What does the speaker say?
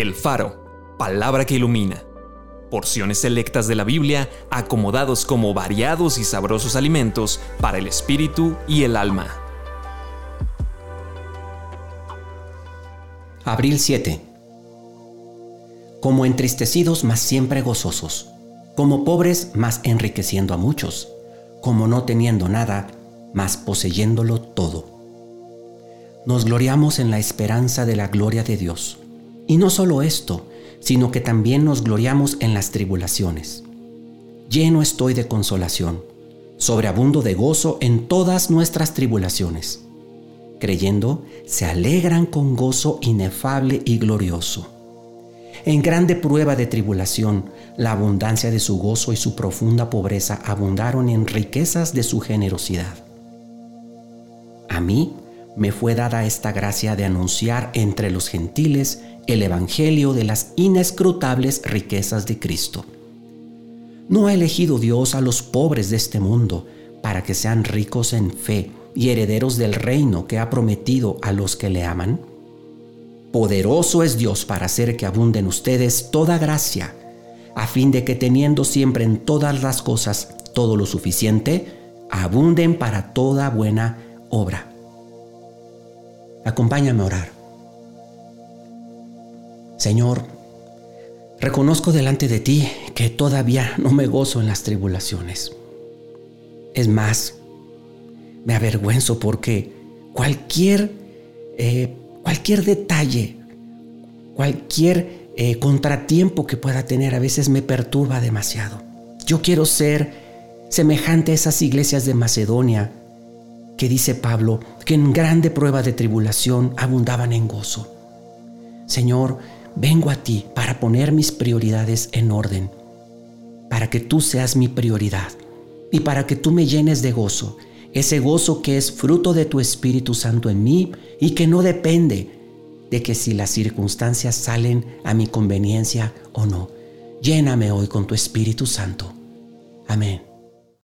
El Faro, palabra que ilumina. Porciones selectas de la Biblia acomodados como variados y sabrosos alimentos para el espíritu y el alma. Abril 7. Como entristecidos, mas siempre gozosos. Como pobres, mas enriqueciendo a muchos. Como no teniendo nada, mas poseyéndolo todo. Nos gloriamos en la esperanza de la gloria de Dios y no solo esto, sino que también nos gloriamos en las tribulaciones. Lleno estoy de consolación, sobreabundo de gozo en todas nuestras tribulaciones. Creyendo, se alegran con gozo inefable y glorioso. En grande prueba de tribulación, la abundancia de su gozo y su profunda pobreza abundaron en riquezas de su generosidad. A mí me fue dada esta gracia de anunciar entre los gentiles el Evangelio de las inescrutables riquezas de Cristo. ¿No ha elegido Dios a los pobres de este mundo para que sean ricos en fe y herederos del reino que ha prometido a los que le aman? Poderoso es Dios para hacer que abunde en ustedes toda gracia, a fin de que teniendo siempre en todas las cosas todo lo suficiente, abunden para toda buena obra. Acompáñame a orar. Señor, reconozco delante de ti que todavía no me gozo en las tribulaciones. Es más, me avergüenzo porque cualquier, eh, cualquier detalle, cualquier eh, contratiempo que pueda tener a veces me perturba demasiado. Yo quiero ser semejante a esas iglesias de Macedonia que dice Pablo que en grande prueba de tribulación abundaban en gozo. Señor, vengo a ti para poner mis prioridades en orden, para que tú seas mi prioridad y para que tú me llenes de gozo, ese gozo que es fruto de tu Espíritu Santo en mí y que no depende de que si las circunstancias salen a mi conveniencia o no. Lléname hoy con tu Espíritu Santo. Amén.